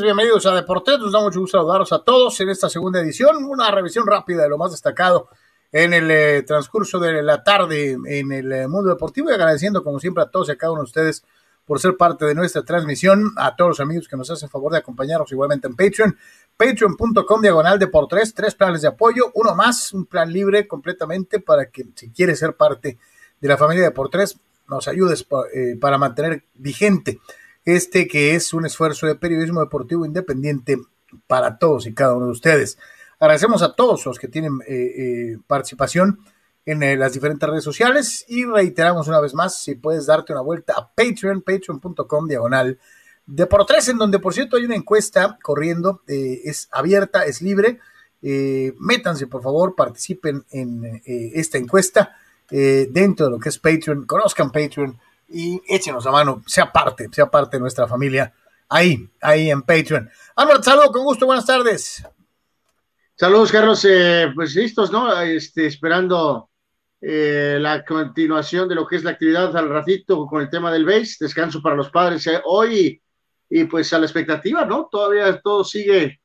bienvenidos a Deportes. Nos da mucho gusto saludarlos a todos en esta segunda edición. Una revisión rápida de lo más destacado en el eh, transcurso de la tarde en el eh, mundo deportivo y agradeciendo como siempre a todos y a cada uno de ustedes por ser parte de nuestra transmisión, a todos los amigos que nos hacen favor de acompañarnos igualmente en Patreon, patreon.com diagonal de por tres, planes de apoyo, uno más, un plan libre completamente para que si quieres ser parte de la familia de por nos ayudes eh, para mantener vigente este que es un esfuerzo de periodismo deportivo independiente para todos y cada uno de ustedes. Agradecemos a todos los que tienen eh, eh, participación en eh, las diferentes redes sociales y reiteramos una vez más, si puedes darte una vuelta a Patreon, patreon.com diagonal de por tres, en donde por cierto hay una encuesta corriendo, es abierta, es libre. métanse por favor, participen en esta encuesta dentro de lo que es Patreon, conozcan Patreon y échenos la mano, sea parte, sea parte de nuestra familia ahí, ahí en Patreon. Álvaro, saludo con gusto, buenas tardes. Saludos, Carlos, eh, pues listos, ¿no? Este, esperando eh, la continuación de lo que es la actividad al ratito con el tema del base, descanso para los padres eh, hoy y, pues a la expectativa, ¿no? Todavía todo sigue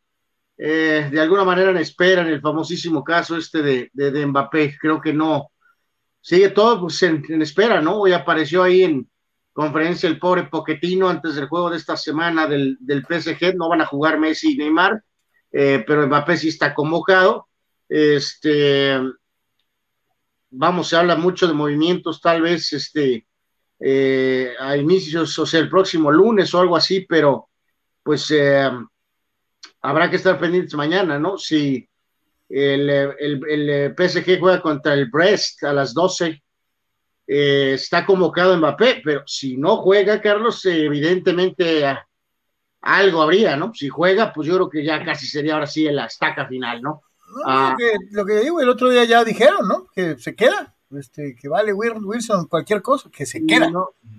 de alguna manera en espera en el famosísimo caso este de, de, de Mbappé. Creo que no, sigue todo pues, en, espera, ¿no? Hoy apareció ahí en conferencia el pobre Poquetino antes del juego de esta semana del, del PSG, no van a jugar Messi y Neymar, eh, pero Mbappé sí está convocado. Este, vamos, se habla mucho de movimientos, tal vez este, eh, a inicios, o sea, el próximo lunes o algo así, pero pues eh, habrá que estar pendientes mañana, ¿no? Si el, el, PSG juega contra el Brest a las 12. Eh, está convocado Mbappé, pero si no juega, Carlos, evidentemente ah, algo habría, ¿no? Si juega, pues yo creo que ya casi sería ahora sí la estaca final, ¿no? Ah. lo, que, digo, el otro día ya dijeron, ¿no? Que se queda, este, que vale Wilson cualquier cosa, que se queda.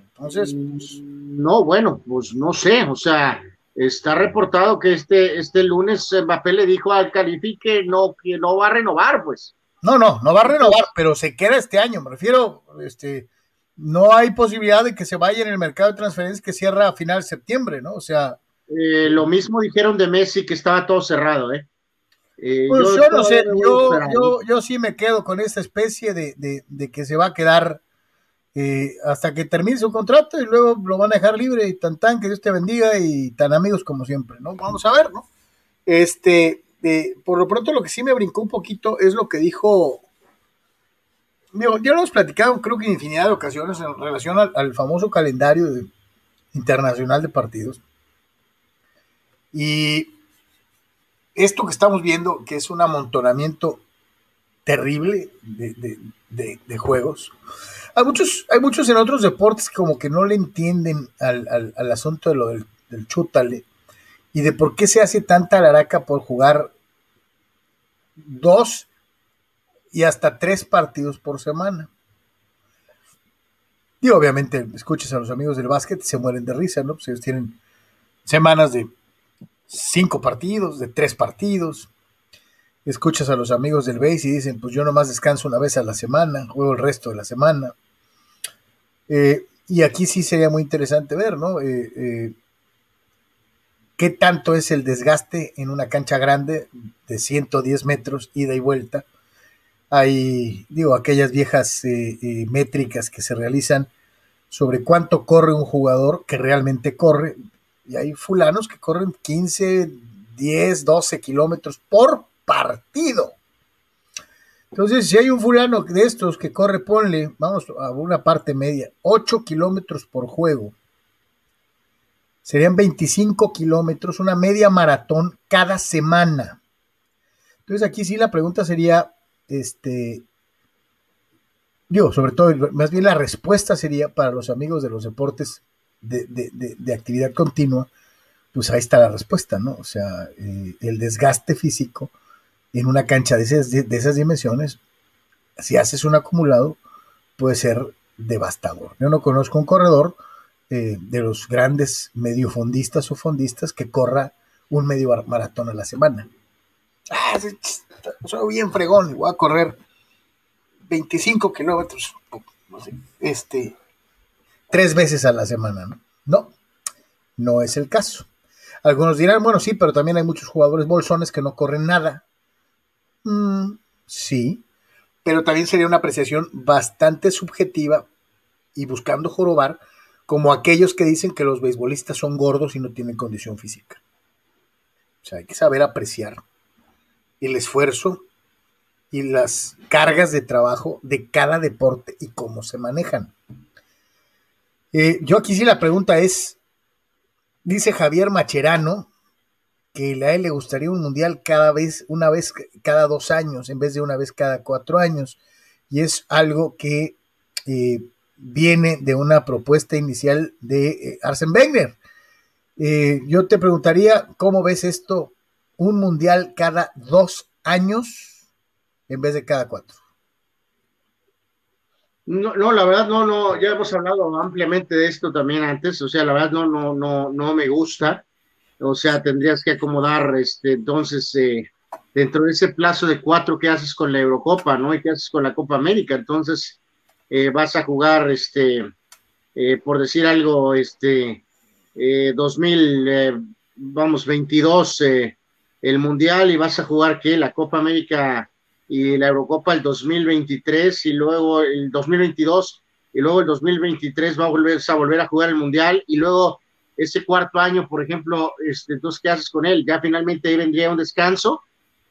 Entonces, pues... no, bueno, pues no sé, o sea, Está reportado que este, este lunes Mbappé le dijo al Califi que no, que no va a renovar, pues. No, no, no va a renovar, pero se queda este año. Me refiero, este, no hay posibilidad de que se vaya en el mercado de transferencias que cierra a final de septiembre, ¿no? O sea. Eh, lo mismo dijeron de Messi que estaba todo cerrado, ¿eh? eh pues yo, no sé, yo, yo, yo, sí me quedo con esta especie de, de, de que se va a quedar eh, hasta que termine su contrato y luego lo van a dejar libre y tan tan que Dios te bendiga y tan amigos como siempre, ¿no? Vamos a ver, ¿no? Este, eh, por lo pronto lo que sí me brincó un poquito es lo que dijo, digo, ya lo hemos platicado creo que en infinidad de ocasiones en relación al, famoso calendario internacional de partidos. Y esto que estamos viendo, que es un amontonamiento terrible de juegos, hay muchos, hay muchos en otros deportes como que no le entienden al, asunto de lo del, del, chútale y de por qué se hace tanta laraca por jugar dos y hasta tres partidos por semana. Y obviamente escuchas a los amigos del básquet se mueren de risa, ¿no? Pues ellos tienen semanas de cinco partidos, de tres partidos. Escuchas a los amigos del base y dicen, pues yo nomás descanso una vez a la semana, juego el resto de la semana. Eh, y aquí sí sería muy interesante ver, ¿no? Eh, eh, ¿Qué tanto es el desgaste en una cancha grande de 110 metros, ida y vuelta? Hay, digo, aquellas viejas métricas que se realizan sobre cuánto corre un jugador que realmente corre. Y hay fulanos que corren 15, 10, 12 kilómetros por partido. Entonces, si hay un fulano de estos que corre, ponle, vamos a una parte media, 8 kilómetros por juego. Serían 25 kilómetros, una media maratón cada semana. Entonces, aquí sí la pregunta sería, este, digo, sobre todo, más bien la respuesta sería para los amigos de los deportes de, actividad continua, pues ahí está la respuesta, ¿no? O sea, eh, el desgaste físico en una cancha de esas, dimensiones, si haces un acumulado, puede ser devastador. Yo no conozco un corredor eh, de los grandes mediofondistas o fondistas que corra un medio maratón a la semana. Ah, soy bien fregón, voy a correr 25 kilómetros, este, tres veces a la semana, ¿no? No, no es el caso. Algunos dirán, bueno, sí, pero también hay muchos jugadores bolsones que no corren nada. Mm, sí, pero también sería una apreciación bastante subjetiva y buscando jorobar, como aquellos que dicen que los beisbolistas son gordos y no tienen condición física. O sea, hay que saber apreciar el esfuerzo y las cargas de trabajo de cada deporte y cómo se manejan. Eh, yo aquí sí la pregunta es, dice Javier Macherano, que a él le gustaría un mundial cada vez, una vez cada dos años, en vez de una vez cada cuatro años. Y es algo que eh, viene de una propuesta inicial de eh, Arsen Wenger. yo te preguntaría, ¿cómo ves esto? Un mundial cada dos años en vez de cada cuatro. No, no, la verdad no, no, ya hemos hablado ampliamente de esto también antes, o sea, la verdad no, no, no, no me gusta, o sea, tendrías que acomodar, este, entonces, eh, dentro de ese plazo de cuatro que haces con la Eurocopa, ¿no? Y qué haces con la Copa América, entonces eh, vas a jugar, este, eh, por decir algo, este, 2000, vamos, 22, el Mundial y vas a jugar, ¿qué? La Copa América y la Eurocopa el 2023 y luego el 2022 y luego el 2023 va a volver a volver a jugar el Mundial y luego ese cuarto año, por ejemplo, este, entonces, ¿qué haces con él? ¿Ya finalmente ahí vendría un descanso?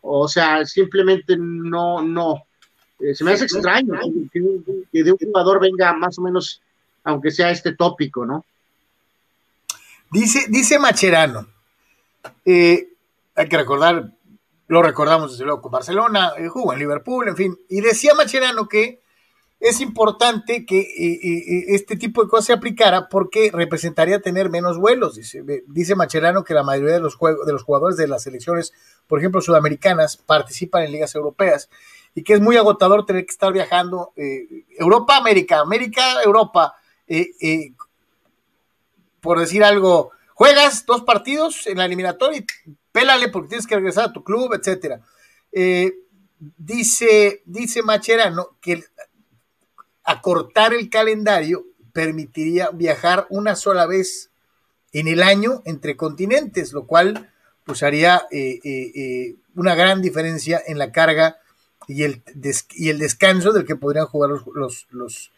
O sea, simplemente no, no. Eh, se me hace extraño que, de un jugador venga más o menos, aunque sea este tópico, ¿no? Dice, dice Macherano, eh, hay que recordar, lo recordamos desde luego con Barcelona, eh, jugó en Liverpool, en fin. Y decía Macherano que es importante que eh, eh, este tipo de cosas se aplicara porque representaría tener menos vuelos. Dice, dice Macherano que la mayoría de los, de los jugadores de las selecciones, por ejemplo, sudamericanas, participan en ligas europeas y que es muy agotador tener que estar viajando Europa, América, América, Europa. por decir algo, juegas dos partidos en la eliminatoria y pélale porque tienes que regresar a tu club, etcétera. Eh, dice, dice Macherano que acortar el calendario permitiría viajar una sola vez en el año entre continentes, lo cual pues haría eh, eh, una gran diferencia en la carga y el, y el descanso del que podrían jugar los, los,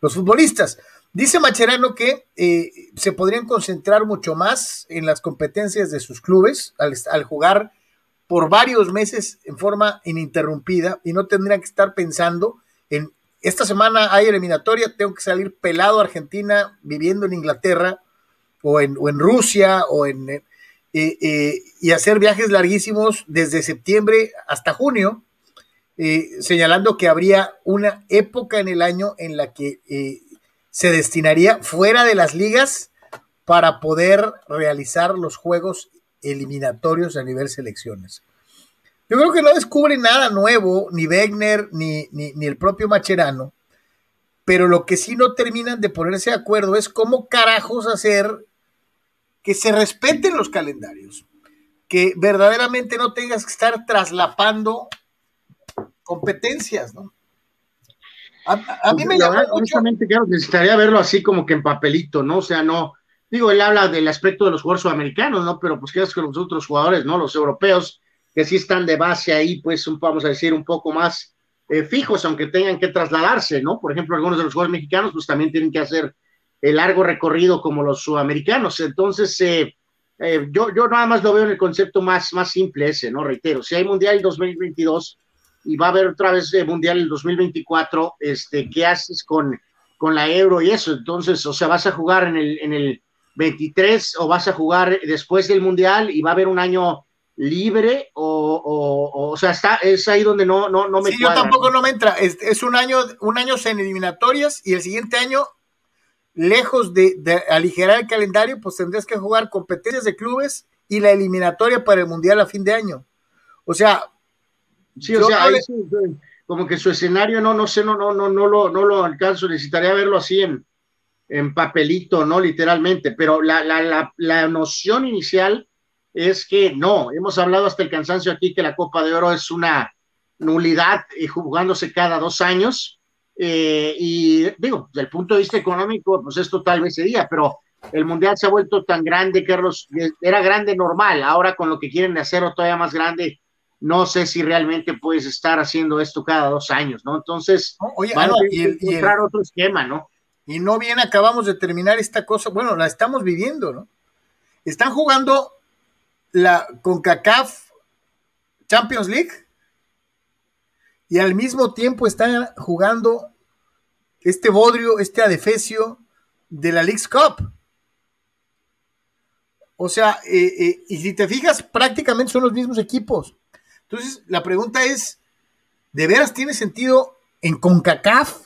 los futbolistas. Dice Macherano que eh, se podrían concentrar mucho más en las competencias de sus clubes al, jugar por varios meses en forma ininterrumpida y no tendrían que estar pensando en esta semana hay eliminatoria, tengo que salir pelado a Argentina viviendo en Inglaterra o en, Rusia o en eh, eh, y hacer viajes larguísimos desde septiembre hasta junio, señalando que habría una época en el año en la que se destinaría fuera de las ligas para poder realizar los juegos eliminatorios a nivel selecciones. Yo creo que no descubre nada nuevo, ni Wegner, ni, ni, el propio Macherano, pero lo que sí no terminan de ponerse de acuerdo es cómo carajos hacer que se respeten los calendarios, que verdaderamente no tengas que estar traslapando competencias, ¿no? A, mí me llama honestamente, claro, necesitaría verlo así como que en papelito, ¿no? O sea, no, digo, él habla del aspecto de los jugadores sudamericanos, ¿no? Pero pues quedas con los otros jugadores, ¿no? Los europeos, que sí están de base ahí, pues, vamos a decir, un poco más eh, fijos, aunque tengan que trasladarse, ¿no? Por ejemplo, algunos de los jugadores mexicanos, pues también tienen que hacer el largo recorrido como los sudamericanos. Entonces, eh, eh, yo, yo nada más lo veo en el concepto más, más simple ese, ¿no? Reitero, si hay Mundial 2022 y va a haber otra vez el Mundial el 2024, este, ¿qué haces con, con la Euro y eso? Entonces, o sea, vas a jugar en el, en el 23 o vas a jugar después del Mundial y va a haber un año libre o, o, o, sea, está, es ahí donde no, no, no me Sí, yo tampoco no me entra. Es, es, un año, un año en eliminatorias y el siguiente año, lejos de, de, aligerar el calendario, pues tendrías que jugar competencias de clubes y la eliminatoria para el Mundial a fin de año. O sea, Sí, o sea, como que su escenario no, no sé, no, no, no, no lo, no lo alcanzo, necesitaría verlo así en, en papelito, ¿no? Literalmente, pero la, la, la, la, noción inicial es que no, hemos hablado hasta el cansancio aquí que la Copa de Oro es una nulidad y jugándose cada dos años, eh, y digo, desde el punto de vista económico, pues esto tal vez sería, pero el mundial se ha vuelto tan grande, Carlos, era grande normal, ahora con lo que quieren hacerlo todavía más grande, no sé si realmente puedes estar haciendo esto cada dos años, ¿no? Entonces, oye, van a encontrar otro esquema, ¿no? Y no bien acabamos de terminar esta cosa, bueno, la estamos viviendo, ¿no? Están jugando la CONCACAF Champions League y al mismo tiempo están jugando este bodrio, este adefesio de la League's Cup. O sea, eh, eh, y si te fijas, prácticamente son los mismos equipos. Entonces, la pregunta es, ¿de veras tiene sentido en CONCACAF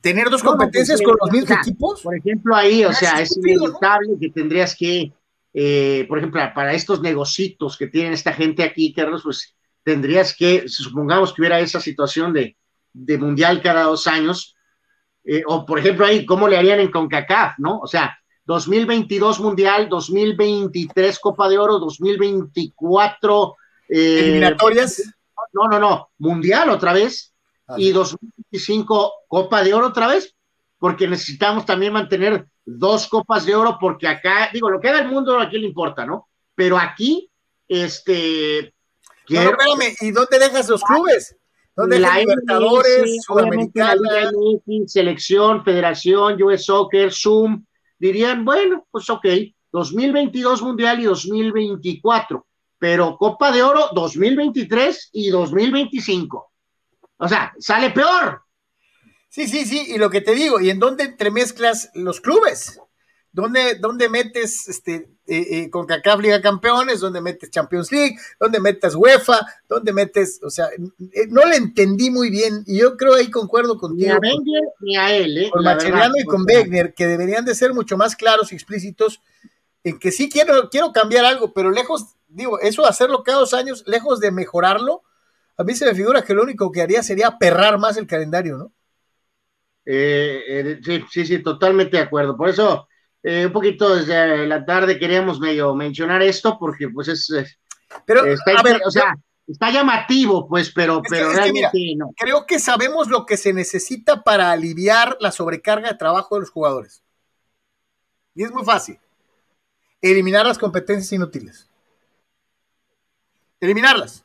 tener dos competencias con los mismos equipos? Por ejemplo, ahí, o sea, es inevitable que tendrías que, eh, por ejemplo, para estos negocitos que tienen esta gente aquí, Carlos, pues tendrías que, supongamos que hubiera esa situación de, mundial cada dos años, eh, o por ejemplo ahí, ¿cómo le harían en CONCACAF, no? O sea, 2022 mundial, 2023 Copa de Oro, 2024... Eh, ¿Eliminatorias? No, no, no, mundial otra vez, y 2025 Copa de Oro otra vez, porque necesitamos también mantener dos Copas de Oro, porque acá, digo, lo que haga el mundo aquí le importa, ¿no? Pero aquí, este, no, espérame, ¿y dónde dejas los clubes? ¿Dónde la Libertadores, Sudamericana? selección, Federación, US Soccer, Zoom, dirían, bueno, pues ok, 2022 Mundial y 2024, pero Copa de Oro 2023 y 2025. O sea, sale peor. Sí, sí, sí, y lo que te digo, ¿y en dónde entremezclas los clubes? ¿Dónde, dónde metes este, eh, eh, con CACAF Liga Campeones? ¿Dónde metes Champions League? ¿Dónde metes UEFA? ¿Dónde metes? O sea, eh, no le entendí muy bien y yo creo ahí concuerdo contigo. Ni a Wenger ni a él, ¿eh? Con Macheriano y con Wegner, que deberían de ser mucho más claros y explícitos en que sí quiero, quiero cambiar algo, pero lejos, digo, eso de hacerlo cada dos años, lejos de mejorarlo, a mí se me figura que lo único que haría sería perrar más el calendario, ¿no? sí, sí, sí, totalmente de acuerdo. Por eso eh, un poquito desde la tarde queríamos medio mencionar esto porque pues es... Eh, pero, está, o sea, está llamativo, pues, pero, pero realmente no. Creo que sabemos lo que se necesita para aliviar la sobrecarga de trabajo de los jugadores. Y es muy fácil. Eliminar las competencias inútiles. Eliminarlas.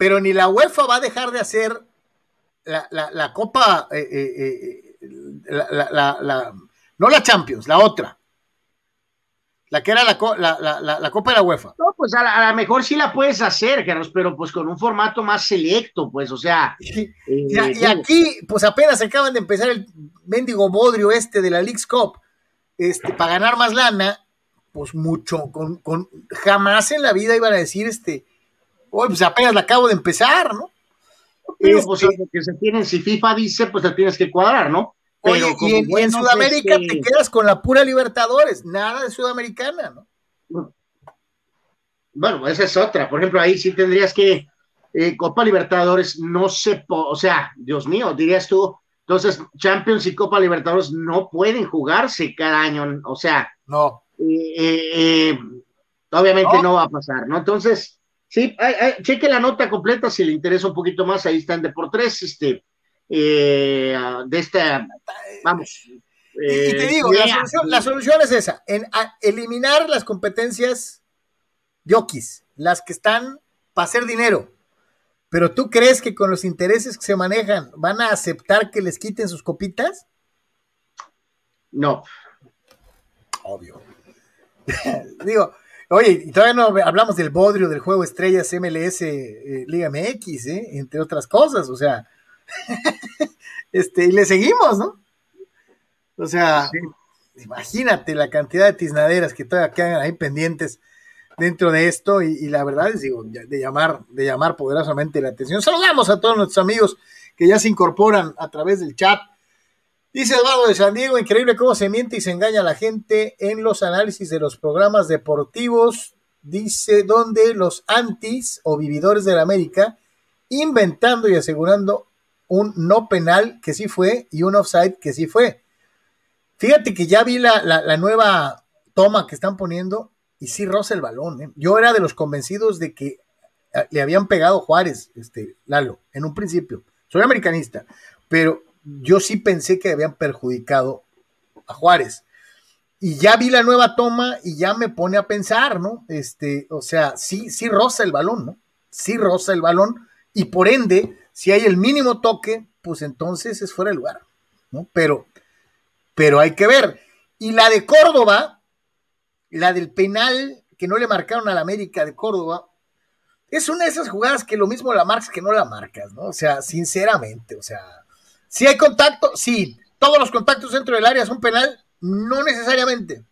Pero ni la UEFA va a dejar de hacer la, Copa, eh, la, no la Champions, la otra. La que era la, Copa de la UEFA. No, pues a lo mejor sí la puedes hacer, Carlos, pero pues con un formato más selecto, pues, o sea. Eh, y, aquí, pues apenas acaban de empezar el mendigo bodrio este de la League's Cup, este, para ganar más lana, pues mucho, con, con, jamás en la vida iban a decir, este, oye, pues apenas la acabo de empezar, ¿no? Pero, pues, este lo que se tiene, si FIFA dice, pues te tienes que cuadrar, ¿no? Oye, y, en, Sudamérica te quedas con la pura Libertadores, nada de Sudamericana, ¿no? Bueno, esa es otra. Por ejemplo, ahí sí tendrías que eh, Copa Libertadores no se, o sea, Dios mío, dirías tú, entonces Champions y Copa Libertadores no pueden jugarse cada año, o sea, no. Eh, eh, obviamente no. va a pasar, ¿no? Entonces, sí, cheque la nota completa si le interesa un poquito más, ahí está en Deportes, este, eh, de esta, vamos. y, te eh, digo, la solución, es esa, en eliminar las competencias yokis, las que están para hacer dinero. Pero tú crees que con los intereses que se manejan van a aceptar que les quiten sus copitas? No. Obvio. digo, oye, y todavía no hablamos del bodrio del juego Estrellas MLS eh, Liga MX, entre otras cosas, o sea, este, y le seguimos, ¿no? O sea, imagínate la cantidad de tiznaderas que todavía quedan ahí pendientes dentro de esto y, la verdad es digo, de llamar, de llamar poderosamente la atención. Saludamos a todos nuestros amigos que ya se incorporan a través del chat. Dice Eduardo de San Diego, increíble cómo se miente y se engaña a la gente en los análisis de los programas deportivos. Dice donde los antis o vividores de la América inventando y asegurando un no penal que sí fue y un offside que sí fue. Fíjate que ya vi la, nueva toma que están poniendo y sí roza el balón. ¿eh? Yo era de los convencidos de que eh, le habían pegado Juárez, este, Lalo, en un principio. Soy americanista, pero yo sí pensé que habían perjudicado a Juárez. Y ya vi la nueva toma y ya me pone a pensar, ¿no? Este, o sea, sí, sí roza el balón, ¿no? Sí roza el balón y por ende, si hay el mínimo toque, pues entonces es fuera de lugar, ¿no? Pero, pero hay que ver. Y la de Córdoba, la del penal que no le marcaron a la América de Córdoba, es una de esas jugadas que lo mismo la marcas que no la marcas, ¿no? O sea, sinceramente, o sea, si hay contacto, sí, todos los contactos dentro del área son penal, no necesariamente.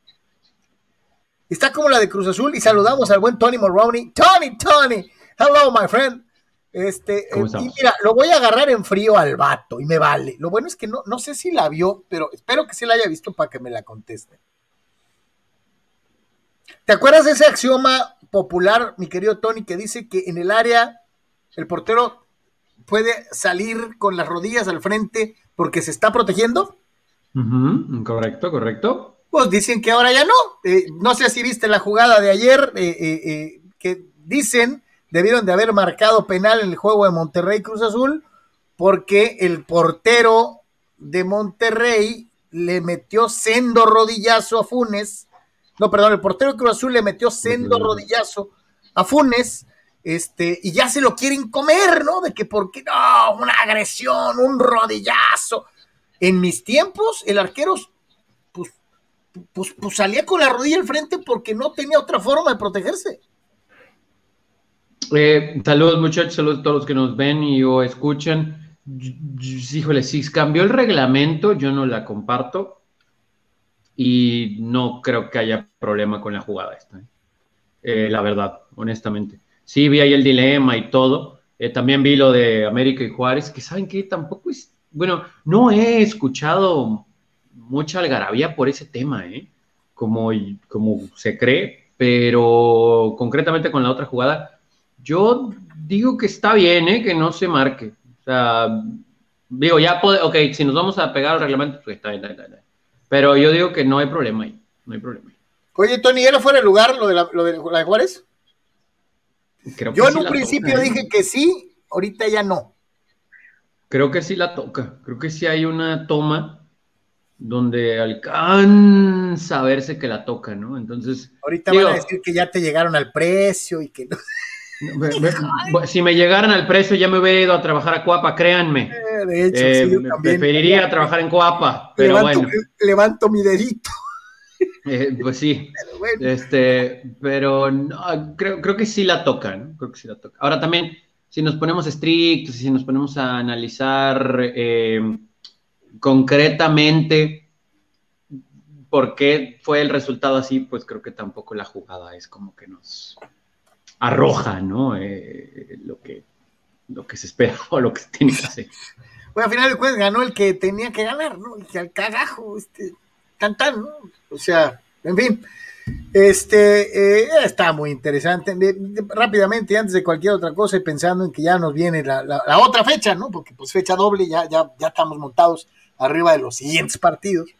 Está como la de Cruz Azul y saludamos al buen Tony Moroney. Tony, Tony, hello, my friend. Este, eh, y mira, lo voy a agarrar en frío al vato y me vale. Lo bueno es que no, no sé si la vio, pero espero que sí la haya visto para que me la conteste. ¿Te acuerdas de ese axioma popular, mi querido Tony, que dice que en el área el portero puede salir con las rodillas al frente porque se está protegiendo? correcto, correcto. Pues dicen que ahora ya no. Eh, no sé si viste la jugada de ayer, eh, eh, que dicen debieron de haber marcado penal en el juego de Monterrey Cruz Azul porque el portero de Monterrey le metió sendo rodillazo a Funes no, perdón, el portero de Cruz Azul le metió sendo rodillazo a Funes, este, y ya se lo quieren comer, ¿no? De que porque no, una agresión, un rodillazo. En mis tiempos, el arquero pues, pues, pues salía con la rodilla al frente porque no tenía otra forma de protegerse. Eh, saludos muchachos, saludos a todos los que nos ven y o escuchan. Híjole, si cambió el reglamento, yo no la comparto y no creo que haya problema con la jugada esta. ¿eh? La verdad, honestamente. Sí, vi ahí el dilema y todo. Eh, también vi lo de América y Juárez, que saben que tampoco es, bueno, no he escuchado mucha algarabía por ese tema, como, como se cree, pero concretamente con la otra jugada, yo digo que está bien, que no se marque. O sea, digo, ya puede, ok, si nos vamos a pegar al reglamento, pues está bien, está bien. Pero yo digo que no hay problema ahí. No hay problema Oye, Tony, ¿era fuera de lugar lo de la, lo de, la de Juárez? Yo en un principio ¿eh? dije que sí, ahorita ya no. Creo que sí la toca. Creo que sí hay una toma donde alcanza a verse que la toca, ¿no? Entonces. Ahorita van a decir que ya te llegaron al precio y que no. si me llegaran al precio ya me hubiera ido a trabajar a Coapa, créanme. Eh, de hecho, eh, Preferiría trabajar en Coapa, pero levanto, bueno. Levanto mi dedito. Eh, pues sí. Pero este, pero no, creo, creo que sí la tocan. Creo que sí la toca. Ahora también, si nos ponemos estrictos y si nos ponemos a analizar concretamente por qué fue el resultado así, pues creo que tampoco la jugada es como que nos arroja, ¿no? Eh, lo, que, lo que se espera o lo que se tiene que hacer. Bueno, al final de cuentas ganó el que tenía que ganar, ¿no? El que al cagajo, este, cantar, ¿no? O sea, en fin. Este eh, está muy interesante. rápidamente, antes de cualquier otra cosa, y pensando en que ya nos viene la, la, otra fecha, ¿no? Porque pues fecha doble, ya, ya, ya estamos montados arriba de los siguientes partidos.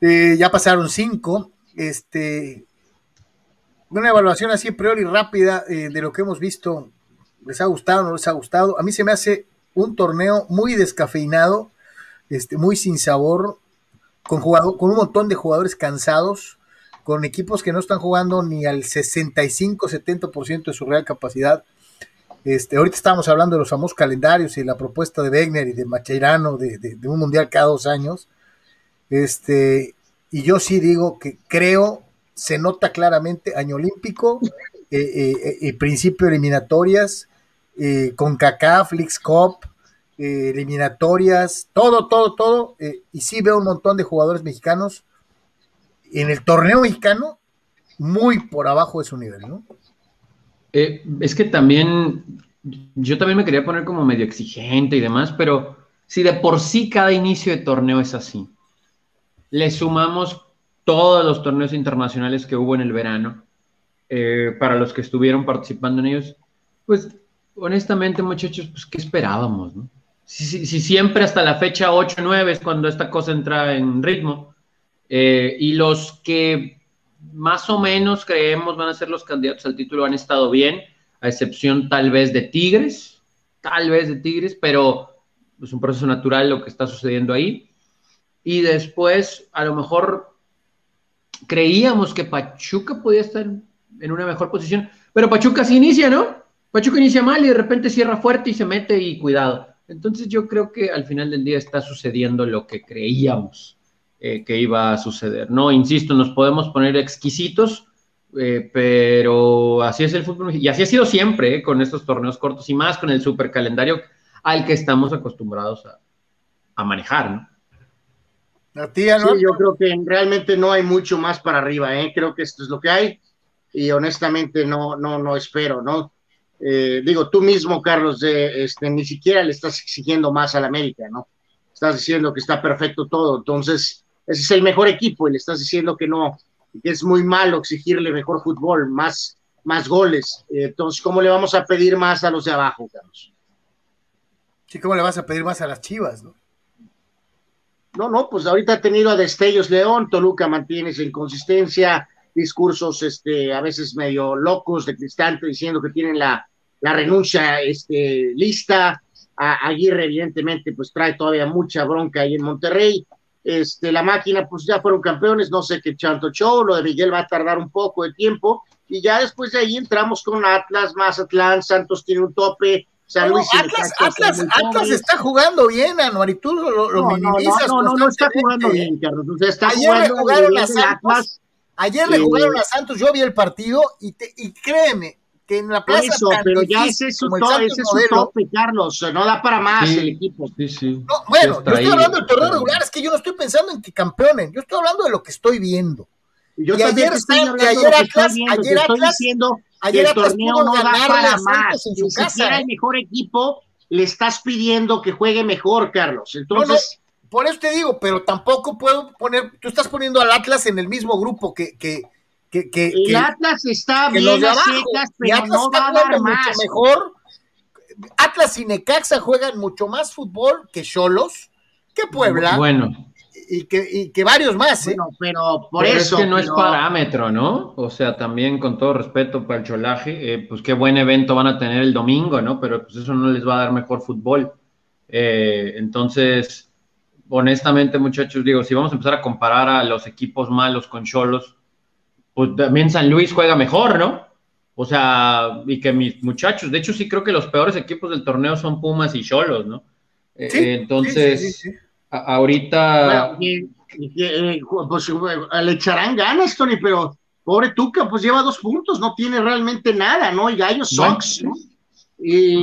Eh, ya pasaron cinco. Este, una evaluación así a priori rápida eh, de lo que hemos visto. ¿Les ha gustado o no les ha gustado? A mí se me hace un torneo muy descafeinado, este, muy sin sabor, con, jugador, con un montón de jugadores cansados, con equipos que no están jugando ni al 65-70% de su real capacidad. Este, ahorita estábamos hablando de los famosos calendarios y la propuesta de Wegner y de Macherano de, un mundial cada dos años. Este, y yo sí digo que creo se nota claramente año olímpico, eh, eh, eh principio de eliminatorias, eh, con CACAF, Flix Cup, eliminatorias, todo, todo, todo. y sí veo un montón de jugadores mexicanos en el torneo mexicano muy por abajo de su nivel, ¿no? es que también, yo también me quería poner como medio exigente y demás, pero si de por sí cada inicio de torneo es así, le sumamos todos los torneos internacionales que hubo en el verano, eh, para los que estuvieron participando en ellos, pues honestamente muchachos, pues ¿qué esperábamos? No? Si, siempre hasta la fecha 8-9 es cuando esta cosa entra en ritmo, eh, y los que más o menos creemos van a ser los candidatos al título han estado bien, a excepción tal vez de Tigres, tal vez de Tigres, pero es un proceso natural lo que está sucediendo ahí. Y después, a lo mejor creíamos que Pachuca podía estar en una mejor posición, pero Pachuca se inicia, ¿no? Pachuca inicia mal y de repente cierra fuerte y se mete y cuidado. Entonces yo creo que al final del día está sucediendo lo que creíamos eh, que iba a suceder. No, insisto, nos podemos poner exquisitos, eh, pero así es el fútbol y así ha sido siempre eh, con estos torneos cortos y más con el super calendario al que estamos acostumbrados a, a manejar, ¿no? Sí, yo creo que realmente no hay mucho más para arriba, ¿eh? creo que esto es lo que hay y honestamente no, no, no espero, ¿no? Eh, digo, tú mismo, Carlos, este, ni siquiera le estás exigiendo más al América, ¿no? Estás diciendo que está perfecto todo, entonces ese es el mejor equipo y le estás diciendo que no, que es muy malo exigirle mejor fútbol, más, más goles. Entonces, ¿cómo le vamos a pedir más a los de abajo, Carlos? Sí, ¿cómo le vas a pedir más a las chivas, no? No, no, pues ahorita ha tenido a Destellos León, Toluca mantiene esa inconsistencia, discursos este, a veces medio locos de Cristante diciendo que tienen la, la renuncia este, lista. A, Aguirre, evidentemente, pues trae todavía mucha bronca ahí en Monterrey. Este, la máquina, pues ya fueron campeones, no sé qué chanto show, lo de Miguel va a tardar un poco de tiempo, y ya después de ahí entramos con Atlas, Mazatlán, Santos tiene un tope, Atlas, Atlas, Atlas está jugando bien, Anuar, y tú lo, lo no, minimizas. No, no, no, no, está jugando bien, Carlos. está ayer le jugaron a Santos. ayer le jugaron a Santos, yo vi el partido y, te, y créeme que en la plaza. Eso, pero ya ese es su, ese es su tope, Carlos. No da para más el equipo. Sí, sí. No, bueno, yo estoy hablando del torneo regular, es que yo no estoy pensando en que campeonen, yo estoy hablando de lo que estoy viendo. Yo y ayer, estoy hablando ayer Atlas, ayer Atlas, diciendo Ayer el torneo no da para más. En su si casa, el mejor equipo, le estás pidiendo que juegue mejor, Carlos. Entonces. por eso te digo, pero tampoco puedo poner. Tú estás poniendo al Atlas en el mismo grupo que. que, que, que el Atlas está bien a secas, pero no va a dar más. Mejor. Atlas y Necaxa juegan mucho más fútbol que Cholos, que Puebla. Bueno y que, y que varios más, ¿eh? pero por eso. Es que no es parámetro, ¿no? O sea, también con todo respeto para el cholaje, eh, pues qué buen evento van a tener el domingo, ¿no? Pero pues eso no les va a dar mejor fútbol. Eh, entonces, honestamente, muchachos, digo, si vamos a empezar a comparar a los equipos malos con Cholos, pues también San Luis juega mejor, ¿no? O sea, y que mis muchachos, de hecho sí creo que los peores equipos del torneo son Pumas y Cholos, ¿no? Eh, entonces, sí, ahorita. Eh, pues, le echarán ganas, Tony, pero pobre Tuca, pues lleva dos puntos, no tiene realmente nada, ¿no? Y Gallos Sox,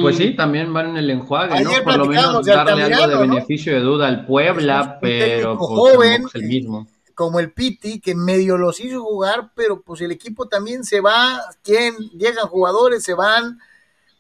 Pues sí, también van en el enjuague, ¿no? Por lo menos darle algo de beneficio de duda al Puebla, pero pues, joven, es el mismo. Como el Piti, que medio los hizo jugar, pero pues el equipo también se va, ¿quién? Llegan jugadores, se van,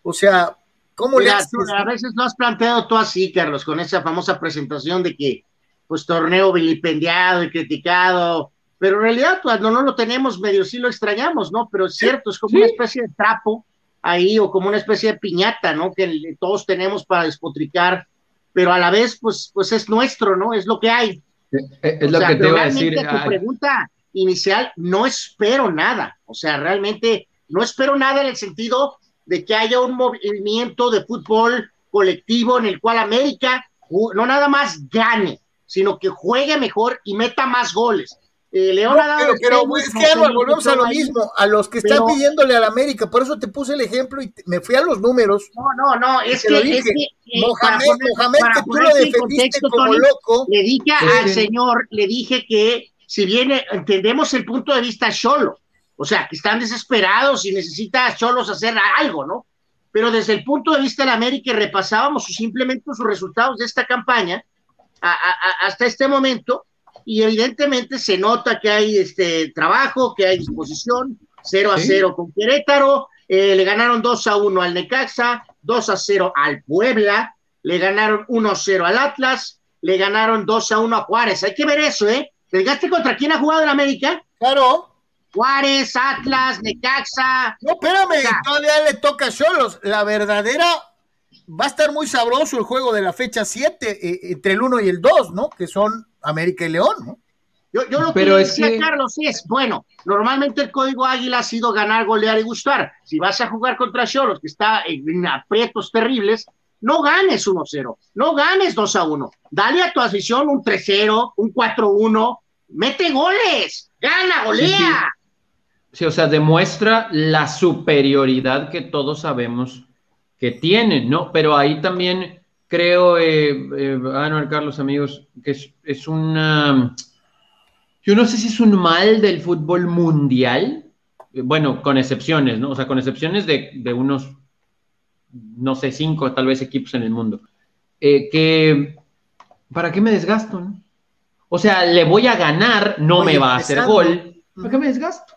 o sea, ¿Cómo A veces lo has planteado tú así, Carlos, con esa famosa presentación de que, pues, torneo vilipendiado y criticado, pero en realidad cuando no lo tenemos medio sí lo extrañamos, ¿no? Pero es cierto, es como una especie de trapo ahí o como una especie de piñata, ¿no? Que todos tenemos para despotricar, pero a la vez, pues, pues es nuestro, ¿no? Es lo que hay. Eh, es, lo que te iba a decir. Tu ah, pregunta inicial, no espero nada, o sea, realmente no espero nada en el sentido de que haya un movimiento de fútbol colectivo en el cual América no nada más gane, sino que juegue mejor y meta más goles. Eh, León ha dado pero, pero es que volvemos a lo mismo, a los que están pidiéndole al América, por eso te puse el ejemplo y me fui a los números. No, no, no, es que, es que eh, Mohamed, Mohamed que tú lo defendiste como loco. Le dije al señor, le dije que si viene, entendemos el punto de vista solo, o sea, que están desesperados y necesita Cholos hacer algo, ¿no? Pero desde el punto de vista de la América, repasábamos simplemente sus resultados de esta campaña hasta este momento, y evidentemente se nota que hay este trabajo, que hay disposición, 0 a 0 con Querétaro, eh, le ganaron 2 a 1 al Necaxa, 2 a 0 al Puebla, le ganaron 1 a 0 al Atlas, le ganaron 2 a 1 a Juárez. Hay que ver eso, ¿eh? ¿Desgaste contra quién ha jugado en América? Claro. Juárez, Atlas, Necaxa. No, espérame, todavía le toca a Cholos. La verdadera va a estar muy sabroso el juego de la fecha 7 eh, entre el 1 y el 2, ¿no? Que son América y León, ¿no? Yo, yo lo Pero que decía, Carlos, es, bueno, normalmente el código águila ha sido ganar, golear y gustar. Si vas a jugar contra Cholos, que está en aprietos terribles, no ganes 1-0, no ganes 2-1. Dale a tu afición un 3-0, un 4-1, mete goles, gana, golea. Sí, o sea, demuestra la superioridad que todos sabemos que tienen, ¿no? Pero ahí también creo, eh, eh, Carlos, amigos, que es, es, una... Yo no sé si es un mal del fútbol mundial, bueno, con excepciones, ¿no? O sea, con excepciones de, de unos, no sé, cinco tal vez equipos en el mundo, eh, que, ¿para qué me desgasto, no? O sea, le voy a ganar, no me va a hacer gol, ¿para qué me desgasto?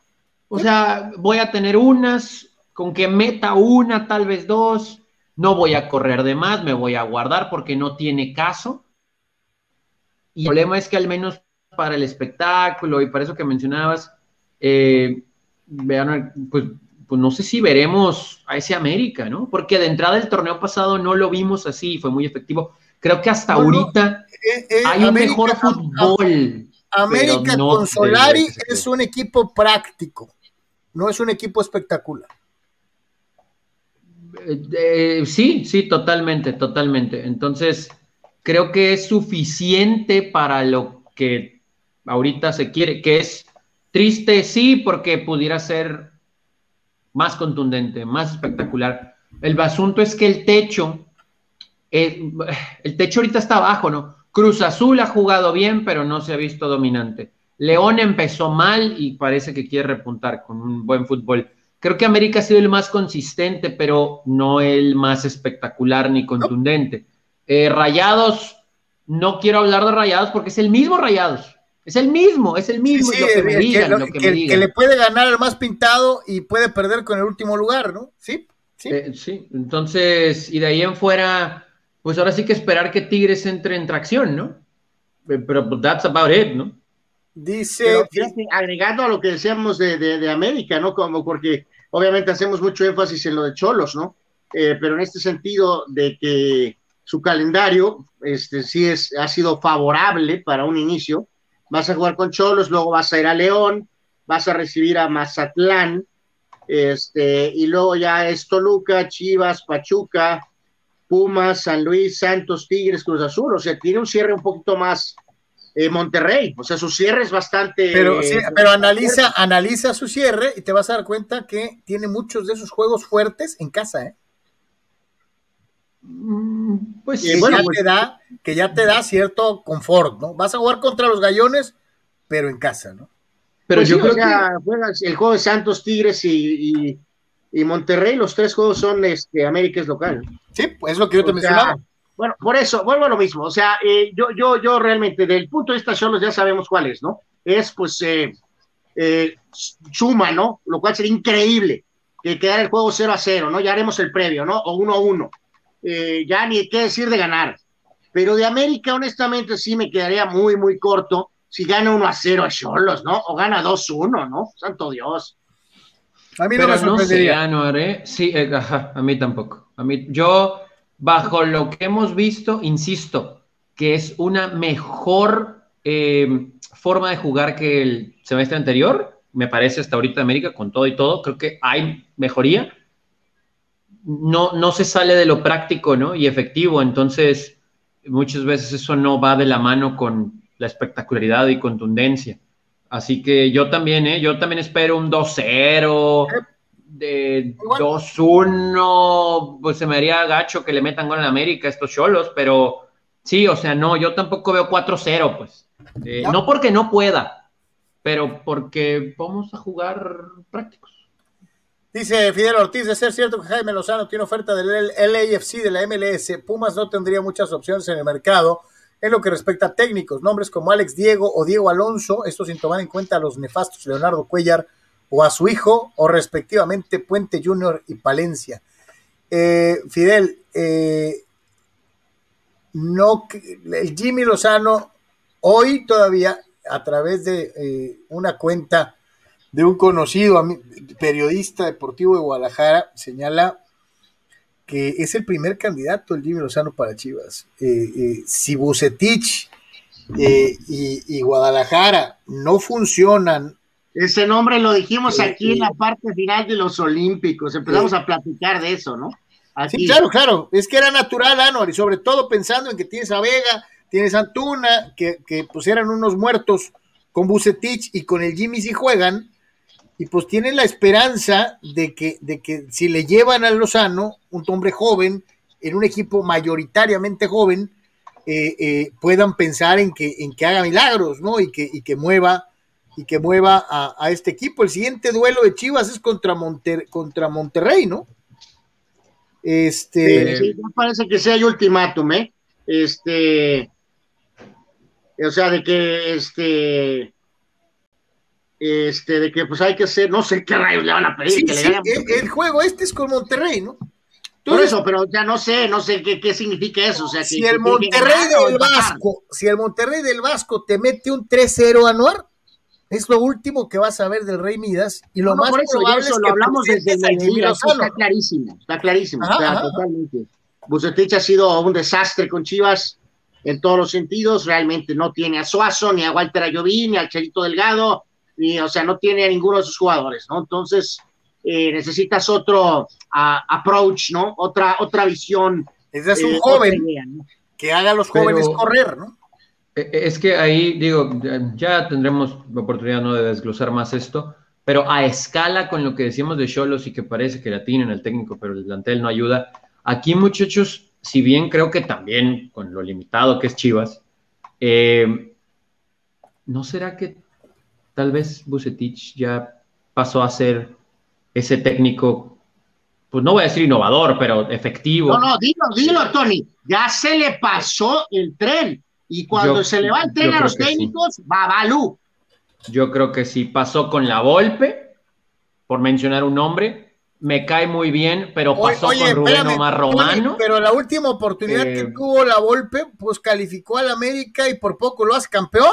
O sea, voy a tener unas, con que meta una, tal vez dos, no voy a correr de más, me voy a guardar porque no tiene caso. Y el problema es que al menos para el espectáculo y para eso que mencionabas, eh, vean, pues, pues no sé si veremos a ese América, ¿no? Porque de entrada el torneo pasado no lo vimos así, fue muy efectivo. Creo que hasta ahorita eh, eh, hay un mejor fútbol. América con Solari es un equipo práctico no es un equipo espectacular. Eh, sí, sí, totalmente, totalmente. Entonces, creo que es suficiente para lo que ahorita se quiere, que es triste, sí, porque pudiera ser más contundente, más espectacular. El asunto es que el techo, eh, el techo ahorita está abajo, ¿no? Cruz Azul ha jugado bien, pero no se ha visto dominante. León empezó mal y parece que quiere repuntar con un buen fútbol. Creo que América ha sido el más consistente, pero no el más espectacular ni contundente. Eh, rayados, no quiero hablar de Rayados porque es el mismo Rayados. Es el mismo, es el mismo. lo que me digan, lo, que, me que, le puede ganar al más pintado y puede perder con el último lugar, ¿no? Sí, sí. Eh, sí, entonces, y de ahí en fuera, pues ahora sí que esperar que Tigres entre en tracción, ¿no? Eh, pero pues, that's about it, ¿no? Dice. agregando a lo que decíamos de, América, ¿no? Como porque obviamente hacemos mucho énfasis en lo de Cholos, ¿no? Eh, pero en este sentido de que su calendario este, sí es, ha sido favorable para un inicio. Vas a jugar con Cholos, luego vas a ir a León, vas a recibir a Mazatlán, este, y luego ya es Toluca, Chivas, Pachuca, Pumas, San Luis, Santos, Tigres, Cruz Azul. O sea, tiene un cierre un poquito más, eh, Monterrey. O sea, su cierre es bastante. Pero, pero analiza, analiza su cierre y te vas a dar cuenta que tiene muchos de esos juegos fuertes en casa, ¿eh? Mm, pues que, ya pues te da, que ya te da cierto confort, ¿no? Vas a jugar contra los gallones, pero en casa, ¿no? Pero pues yo creo que el juego de Santos, Tigres y, Monterrey, los tres juegos son este, América es local. Sí, pues es lo que yo te mencionaba. Bueno, por eso, vuelvo a lo mismo. O sea, eh, yo, yo, yo realmente, del punto de vista Cholos, ya sabemos cuál es, ¿no? Es, pues, eh, eh, suma, ¿no? Lo cual sería increíble que quedara el juego 0 a 0, ¿no? Ya haremos el previo, ¿no? O 1 a 1. ya ni qué decir de ganar. Pero de América, honestamente, sí me quedaría muy, muy corto si gana 1 a 0 a Cholos, ¿no? O gana 2 a 1, ¿no? Santo Dios. A mí no me sorprendería. No sé, no haré. Sí, ajá, a mí tampoco. A mí, yo bajo lo que hemos visto, insisto, que es una mejor eh, forma de jugar que el semestre anterior, me parece hasta ahorita América, con todo y todo, creo que hay mejoría. No, no se sale de lo práctico ¿no? y efectivo, entonces muchas veces eso no va de la mano con la espectacularidad y contundencia. Así que yo también, ¿eh? yo también espero un 2-0, de 2-1, pues se me haría gacho que le metan gol en América estos cholos, pero sí, o sea, no, yo tampoco veo 4-0, pues. Eh, no. porque no pueda, pero porque vamos a jugar prácticos. Dice Fidel Ortiz, de ser cierto que Jaime Lozano tiene oferta del LAFC de la MLS, Pumas no tendría muchas opciones en el mercado en lo que respecta a técnicos, nombres como Alex Diego o Diego Alonso, esto sin tomar en cuenta a los nefastos Leonardo Cuellar, o a su hijo, o respectivamente Puente Junior y Palencia. Eh, Fidel, eh, no, el Jimmy Lozano hoy todavía a través de eh, una cuenta de un conocido periodista deportivo de Guadalajara señala que es el primer candidato el Jimmy Lozano para Chivas. si Bucetich y, y, Guadalajara no funcionan ese nombre lo dijimos aquí en la parte final de los Olímpicos. Empezamos a platicar de eso, ¿no? Sí, claro, claro. Es que era natural, Anuar, y sobre todo pensando en que tienes a Vega, tienes a Antuna, que, que pues eran unos muertos con Bucetich y con el Jimmy si juegan, y pues tienen la esperanza de que, de que si le llevan a Lozano, un hombre joven, en un equipo mayoritariamente joven, eh, eh, puedan pensar en que, en que haga milagros, ¿no? Y que, y que mueva, y que mueva a, este equipo. El siguiente duelo de Chivas es contra, contra Monterrey, ¿no? Este. Sí, parece que sea el ultimátum, ¿eh? Este. O sea, de que este. Este, de que pues hay que hacer, no sé qué rayos le van a pedir. que le el, juego este es con Monterrey, ¿no? Por eso, pero ya no sé, no sé qué, qué significa eso. O sea, si el Monterrey del Vasco, si el Monterrey del Vasco te mete un 3-0 anual, es lo último que vas a ver del Rey Midas y lo más por eso, probable eso, es lo hablamos desde el está clarísimo, está clarísimo, totalmente. Bucetich ha sido un desastre con Chivas en todos los sentidos, realmente no tiene a Suazo, ni a Walter Ayoví, ni al Charito Delgado, ni, o sea, no tiene a ninguno de sus jugadores, ¿no? Entonces, eh, necesitas otro approach, ¿no? Otra, otra visión. Es un eh, joven que haga a los jóvenes correr, ¿no? E, e, es que ahí, digo, ya tendremos la oportunidad ¿no? de desglosar más esto, pero a escala con lo que decimos de Cholos y que parece que la tienen el técnico, pero el plantel no ayuda. Aquí, muchachos, si bien creo que también con lo limitado que es Chivas, eh, ¿no será que tal vez Bucetich ya pasó a ser ese técnico, pues no voy a decir innovador, pero efectivo. No, no, dilo, dilo, Tony. Ya se le pasó el tren. Y cuando se le va el tren a los técnicos, va Balú. Yo creo que sí. Pasó con la Volpe, por mencionar un nombre. Me cae muy bien, pero pasó con Rubén Omar Romano. pero la última oportunidad que eh, tuvo la Volpe, pues calificó al América y por poco lo hace campeón.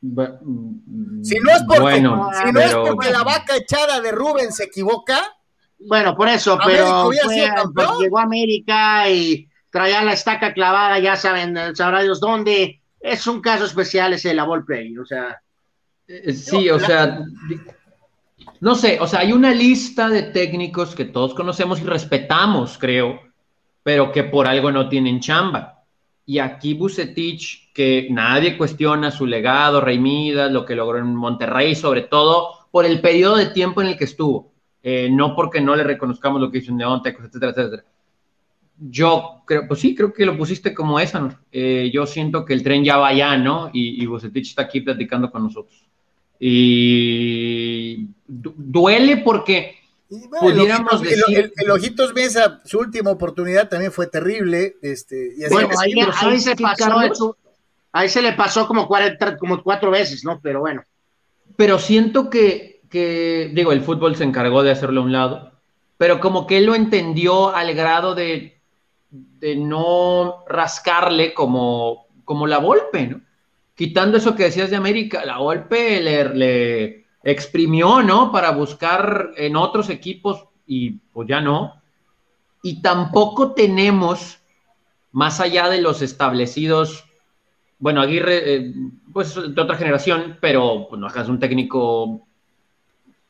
Si no es porque, si no es porque la vaca echada de Rubén se equivoca. Bueno, por eso, pero llegó a América y traía la estaca clavada, ya saben, sabrá Dios dónde. Es un caso especial ese de la Volpe, o sea. Eh, sí, o sea, no sé, o sea, hay una lista de técnicos que todos conocemos y respetamos, creo, pero que por algo no tienen chamba. Y aquí Bucetich, que nadie cuestiona su legado, Rey Midas, lo que logró en Monterrey, sobre todo por el periodo de tiempo en el que estuvo. Eh, no porque no le reconozcamos lo que hizo en Neontecos, etcétera, etcétera. Yo creo, pues sí, creo que lo pusiste como esa, ¿no? Eh, yo siento que el tren ya va allá, ¿no? Y, y Bucetich está aquí platicando con nosotros. Y duele porque pudiéramos decir... el, Ojitos Mesa, su última oportunidad también fue terrible. Este, y bueno, ahí, se pasó, ahí se le pasó como, como cuatro veces, ¿no? Pero bueno. Pero siento que, que, digo, el fútbol se encargó de hacerlo a un lado, pero como que él lo entendió al grado de, de no rascarle como, como la golpe, ¿no? Quitando eso que decías de América, la golpe le, le exprimió, ¿no? Para buscar en otros equipos y pues ya no. Y tampoco tenemos, más allá de los establecidos, bueno, Aguirre, eh, pues de otra generación, pero pues, no es un técnico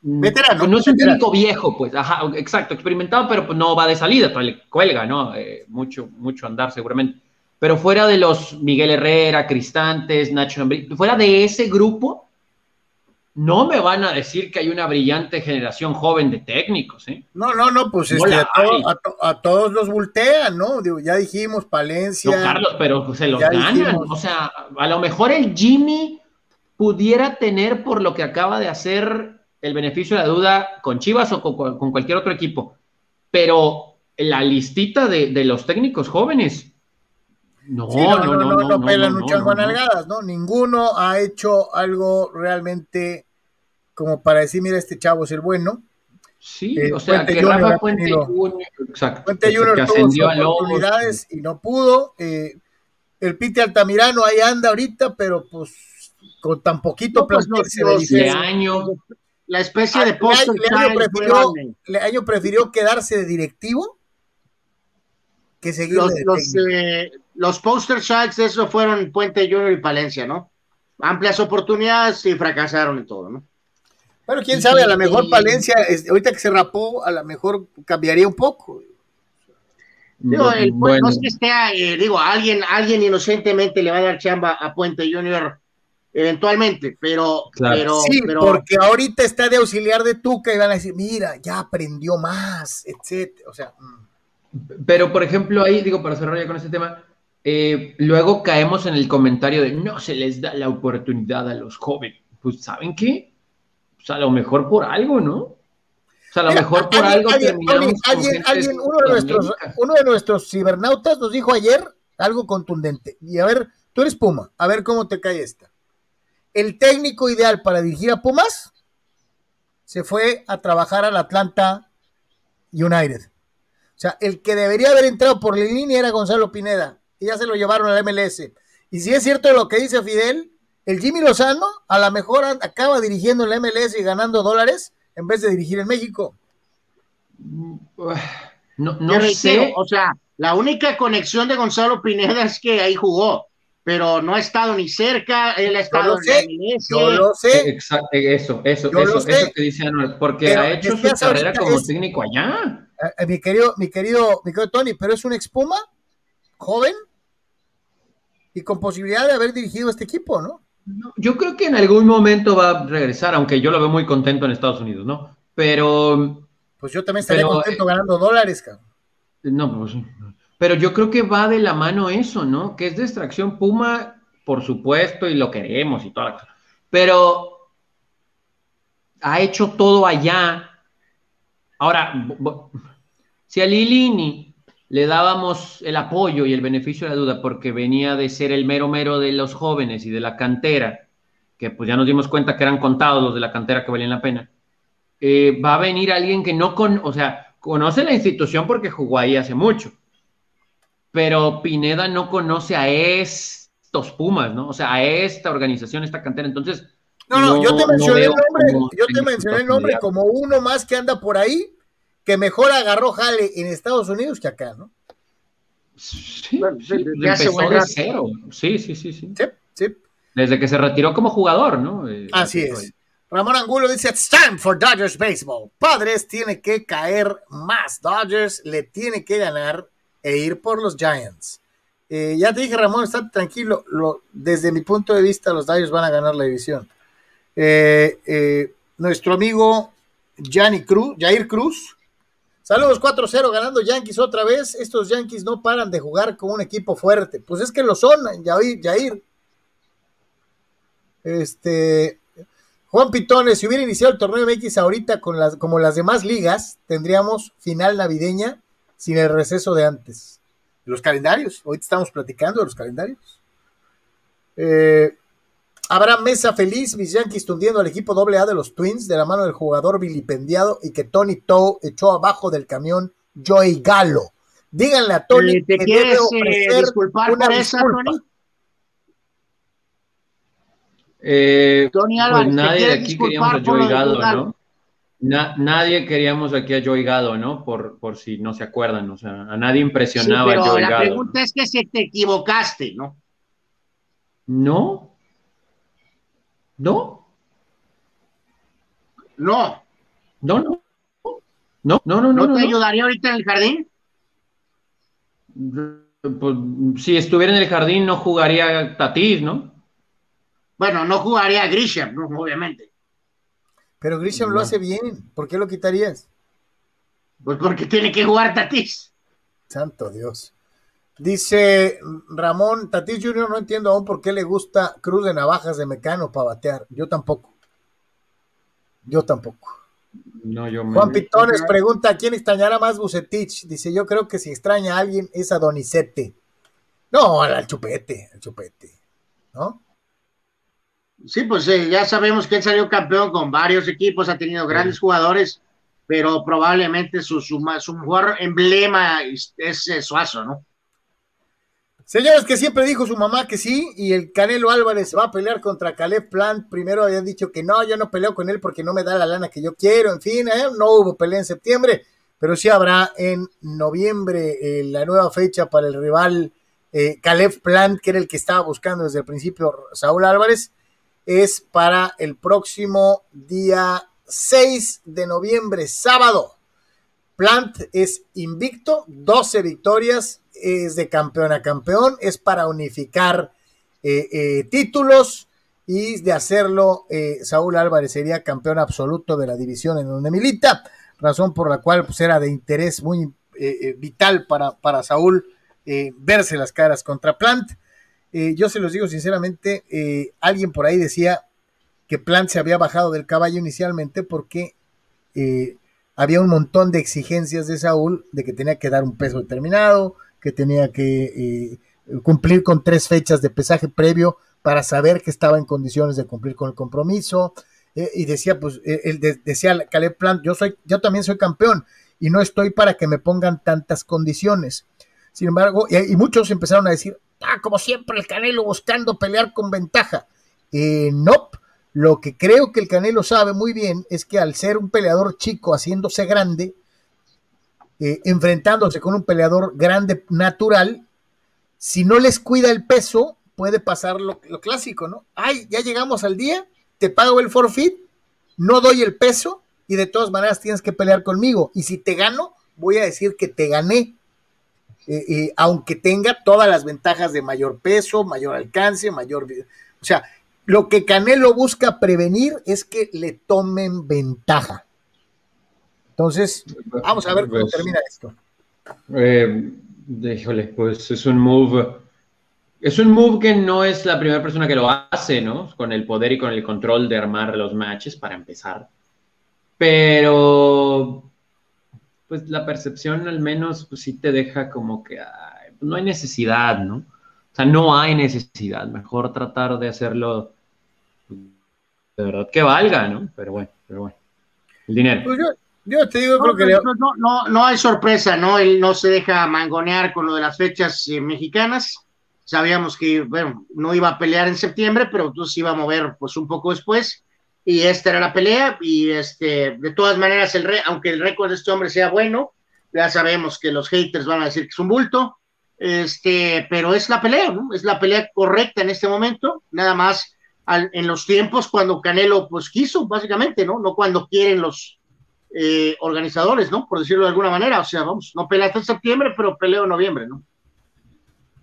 Veterano. no es un técnico viejo, pues, ajá, exacto, experimentado, pero no va de salida, le cuelga, ¿no? Eh, mucho, mucho andar seguramente. Pero fuera de los Miguel Herrera, Cristantes, Nacho fuera de ese grupo, no me van a decir que hay una brillante generación joven de técnicos, ¿eh? No, no, no, pues este, a, todos los voltean, ¿no? ya dijimos, Palencia. No, Carlos, pero se los ganan. O sea, a lo mejor el Jimmy pudiera tener por lo que acaba de hacer el beneficio de la duda con Chivas o con, cualquier otro equipo. Pero la listita de, los técnicos jóvenes no, no, no, no, no, no, pelan muchas ¿no? Ninguno ha hecho algo realmente como para decir, mira, este chavo es el bueno. Sí, eh, o sea, que Rafa Puente Junior, exacto, Puente Junior tuvo oportunidades y no pudo. Eh, el Pite Altamirano ahí anda ahorita, pero pues con tan poquito no, pues, de año, la especie de poster prefirió, año prefirió quedarse de directivo que seguir los, los, eh, los poster childs eso fueron Puente Junior y Palencia, ¿no? Amplias oportunidades y fracasaron en todo, ¿no? Bueno, quién sabe, a lo mejor Palencia, ahorita que se rapó, a lo mejor cambiaría un poco. Digo, el, bueno. no es que esté, eh, digo, alguien, alguien inocentemente le va a dar chamba a Puente Junior eventualmente, pero, pero sí, porque ahorita está de auxiliar de Tuca y van a decir, mira, ya aprendió más, etcétera, o sea. Mm. Pero por ejemplo ahí digo para cerrar ya con este tema, eh, luego caemos en el comentario de no se les da la oportunidad a los jóvenes. Pues saben qué, pues a lo mejor por algo, ¿no? O sea, a lo mejor por algo alguien, alguien, uno, de nuestros, uno de nuestros cibernautas nos dijo ayer algo contundente. Y a ver, tú eres Puma, a ver cómo te cae esta el técnico ideal para dirigir a Pumas se fue a trabajar al Atlanta United. O sea, el que debería haber entrado por la línea era Gonzalo Pineda y ya se lo llevaron al MLS. Y si es cierto lo que dice Fidel, el Jimmy Lozano a lo mejor acaba dirigiendo el MLS y ganando dólares en vez de dirigir en México. No, no sé. O sea, la única conexión de Gonzalo Pineda es que ahí jugó pero no ha estado ni cerca, él ha estado yo en la Yo lo sé. Exacto, eso, eso, eso, eso que dice Anuel, porque ha hecho su carrera como técnico allá. Eh, eh, mi querido, mi querido, mi querido Tony, pero es un expuma joven y con posibilidad de haber dirigido este equipo, ¿no? Yo creo que en algún momento va a regresar, aunque yo lo veo muy contento en Estados Unidos, ¿no? Pero. Pues yo también estaría contento eh, ganando dólares, cabrón. No, pues pero yo creo que va de la mano eso, ¿no? Que es distracción Puma, por supuesto, y lo queremos y toda la Pero ha hecho todo allá. Ahora, si a Lilini le dábamos el apoyo y el beneficio de la duda porque venía de ser el mero mero de los jóvenes y de la cantera, que pues ya nos dimos cuenta que eran contados los de la cantera que valían la pena, eh, va a venir alguien que no con, o sea, conoce la institución porque jugó ahí hace mucho pero Pineda no conoce a estos Pumas, ¿no? O sea, a esta organización, esta cantera. Entonces. No, no, yo te mencioné el nombre, yo te mencioné el nombre como uno más que anda por ahí, que mejor agarró jale en Estados Unidos que acá, ¿no? Sí, empezó de cero. Sí, sí, sí, sí. Sí, sí. Desde que se retiró como jugador, ¿no? Eh, Así es. Ramón Angulo dice, it's time for Dodgers Baseball. Padres tiene que caer más. Dodgers le tiene que ganar e ir por los Giants. Eh, ya te dije, Ramón, está tranquilo. desde mi punto de vista, los Dodgers van a ganar la división. Eh, eh, nuestro amigo Gianni Cruz, Jair Cruz. Saludos 4-0 ganando Yankees otra vez. Estos Yankees no paran de jugar con un equipo fuerte. Pues es que lo son. Jair. Este, Juan Pitones, si hubiera iniciado el torneo MX ahorita con las, como las demás ligas, tendríamos final navideña sin el receso de antes. Los calendarios, hoy estamos platicando de los calendarios. Eh, habrá mesa feliz, mis Yankees tundiendo al equipo AA de los Twins de la mano del jugador vilipendiado y que Tony Toe echó abajo del camión Joey Galo. Díganle a Tony que debe eh, ofrecer disculpar una por esa, Tony? Eh, Tony pues nadie de aquí queríamos a Joey Galo, ¿no? Nadie queríamos aquí a Joey Gado, ¿no? Por, por si no se acuerdan, o sea, a nadie impresionaba a Joey La pregunta es que si te equivocaste, ¿no? No. ¿No? No. No, no. No, no, no, no. ¿No te ayudaría ahorita en el jardín? Pues, si estuviera en el jardín no jugaría Tatis, ¿no? Bueno, no jugaría Grisham, obviamente. Pero Grisham lo hace bien. ¿Por qué lo quitarías? Pues porque tiene que jugar Tatis. Santo Dios. Dice Ramón, Tatis Jr. no entiendo aún por qué le gusta Cruz de Navajas de Mecano para batear. Yo tampoco. Yo tampoco. No, yo Juan Pitones pregunta, ¿quién extrañará más Bucetich? Dice, yo creo que si extraña a alguien es a Donizete. No, al chupete, al chupete. ¿No? Sí, pues eh, ya sabemos que él salió campeón con varios equipos, ha tenido grandes jugadores, pero probablemente su, su, su mejor emblema es, Suazo, ¿no? Señores, que siempre dijo su mamá que sí, y el Canelo Álvarez va a pelear contra Caleb Plant. Primero habían dicho que no, yo no peleo con él porque no me da la lana que yo quiero. En fin, ¿eh? no hubo pelea en septiembre, pero sí habrá en noviembre eh, la nueva fecha para el rival Caleb Plant, que era el que estaba buscando desde el principio Saúl Álvarez es para el próximo día 6 de noviembre, sábado. Plant es invicto, 12 victorias, es de campeón a campeón, es para unificar eh, eh, títulos y de hacerlo, eh, Saúl Álvarez sería campeón absoluto de la división en donde milita, razón por la cual pues, era de interés muy vital para, para Saúl verse las caras contra Plant. Yo se los digo sinceramente, alguien por ahí decía que Plant se había bajado del caballo inicialmente porque había un montón de exigencias de Saúl de que tenía que dar un peso determinado, que tenía que eh, cumplir con tres fechas de pesaje previo para saber que estaba en condiciones de cumplir con el compromiso. Eh, y decía, pues, eh, él decía Caleb Plant, yo soy, yo también soy campeón y no estoy para que me pongan tantas condiciones. Sin embargo, y, muchos empezaron a decir, ah, como siempre el Canelo buscando pelear con ventaja. no, lo que creo que el Canelo sabe muy bien es que al ser un peleador chico haciéndose grande, eh, enfrentándose con un peleador grande natural, si no les cuida el peso, puede pasar lo, clásico, ¿no? Ay, ya llegamos al día, te pago el forfeit, no doy el peso y de todas maneras tienes que pelear conmigo. Y si te gano, voy a decir que te gané. Eh, eh, aunque tenga todas las ventajas de mayor peso, mayor alcance, mayor... O sea, lo que Canelo busca prevenir es que le tomen ventaja. Entonces, vamos a ver cómo pues, termina esto. Eh, pues es un move. Es un move que no es la primera persona que lo hace, ¿no? Con el poder y con el control de armar los matches para empezar. Pero, pues la percepción al menos, pues sí te deja como que no hay necesidad, ¿no? O sea, no hay necesidad. Mejor tratar de hacerlo de verdad que valga, ¿no? Pero bueno, pero bueno. El dinero. Pues yo, te digo, creo que no, no, no, hay sorpresa, ¿no? Él no se deja mangonear con lo de las fechas eh, mexicanas. Sabíamos que, bueno, no iba a pelear en septiembre, pero entonces iba a mover pues un poco después. Y esta era la pelea. Y este, de todas maneras, el re, aunque el récord de este hombre sea bueno, ya sabemos que los haters van a decir que es un bulto. Este, pero es la pelea, ¿no? Es la pelea correcta en este momento. Nada más en los tiempos cuando Canelo pues quiso, básicamente, ¿no? No cuando quieren los eh, organizadores, ¿no? Por decirlo de alguna manera. O sea, vamos, no pelea hasta septiembre, pero peleo en noviembre, ¿no?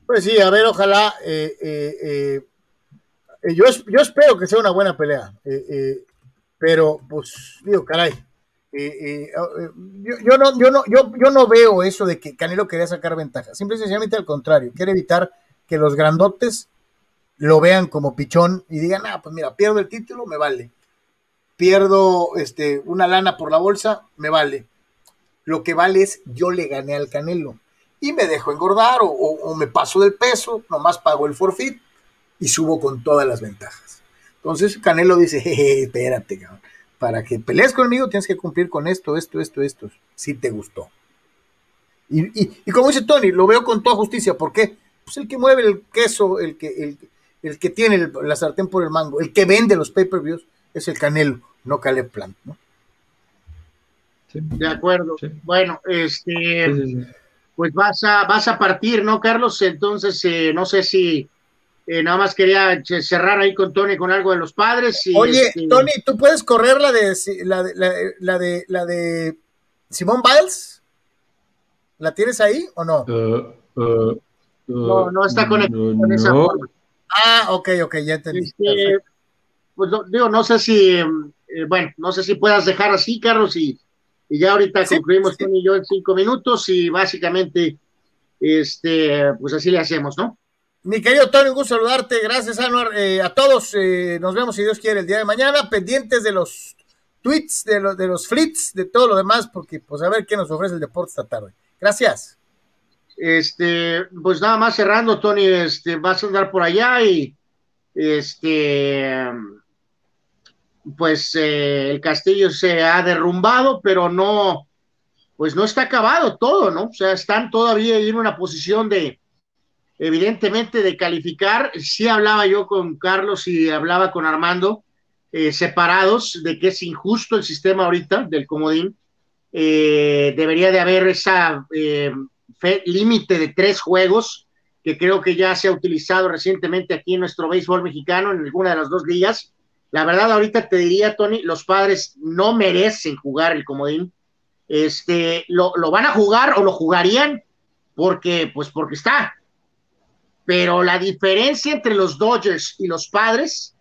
Pues sí, a ver, ojalá. Eh, eh, yo, yo espero que sea una buena pelea. pero, pues, digo, caray. Yo, yo, no, yo, no, yo, yo no veo eso de que Canelo quería sacar ventaja. Simple y sencillamente al contrario. Quiere evitar que los grandotes lo vean como pichón y digan, ah, pues mira, pierdo el título, me vale. Pierdo este, una lana por la bolsa, me vale. Lo que vale es yo le gané al Canelo y me dejo engordar o, me paso del peso, nomás pago el forfeit y subo con todas las ventajas. Entonces Canelo dice, Jeje, espérate, cabrón. para que pelees conmigo tienes que cumplir con esto, esto, esto, esto, si te gustó. Y, y, como dice Tony, lo veo con toda justicia, ¿por qué? Pues el que mueve el queso, el que, el, el que tiene la sartén por el mango, el que vende los pay-per-views es el Canelo, no Caleb Plant, ¿no? de acuerdo. Bueno, este, pues vas a, vas a partir, ¿no, Carlos? Entonces, eh, no sé si eh, nada más quería cerrar ahí con Tony con algo de los padres. Y, Oye, este, Tony, ¿tú puedes correr la de la de, la, de la de Simón Biles? ¿La tienes ahí o no? Uh, uh, no, no está conectado con esa forma. Ah, ok, ok, ya entendí. Este, pues digo, no sé si, eh, bueno, no sé si puedas dejar así, Carlos, y, y ya ahorita concluimos tú y yo en cinco minutos y básicamente, este, pues así le hacemos, ¿no? Mi querido Tony, un gusto saludarte. Gracias, Anuar. Eh, a todos, eh, nos vemos si Dios quiere el día de mañana, pendientes de los tweets, de, los flits, de todo lo demás, porque pues a ver qué nos ofrece el deporte esta tarde. Gracias. Este, pues nada más cerrando, Tony, este, vas a andar por allá y este, pues eh, el castillo se ha derrumbado, pero no, pues no está acabado todo, ¿no? O sea, están todavía en una posición de, evidentemente, de calificar. Sí hablaba yo con Carlos y hablaba con Armando, eh, separados, de que es injusto el sistema ahorita del comodín. Eh, debería de haber esa límite de tres juegos, que creo que ya se ha utilizado recientemente aquí en nuestro béisbol mexicano, en alguna de las dos ligas. La verdad, ahorita te diría, Tony, los padres no merecen jugar el comodín. este, lo, lo van a jugar o lo jugarían porque, pues porque está. Pero la diferencia entre los Dodgers y los padres,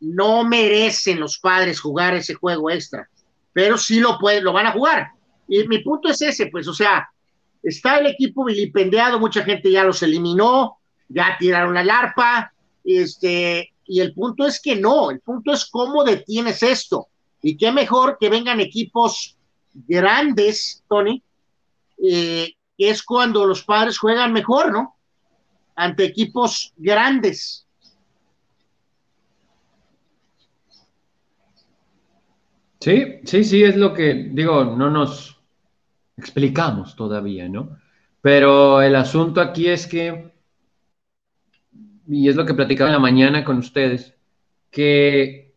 no merecen los padres jugar ese juego extra, pero sí lo pueden, lo van a jugar. Y mi punto es ese, pues, o sea, está el equipo vilipendiado, mucha gente ya los eliminó, ya tiraron la larpa, este, y el punto es que no, el punto es cómo detienes esto. Y qué mejor que vengan equipos grandes, Tony, eh, que es cuando los padres juegan mejor, ¿no? Ante equipos grandes. Sí, sí, sí, es lo que digo, no nos explicamos todavía, ¿no? Pero el asunto aquí es que, y es lo que platicaba en la mañana con ustedes, que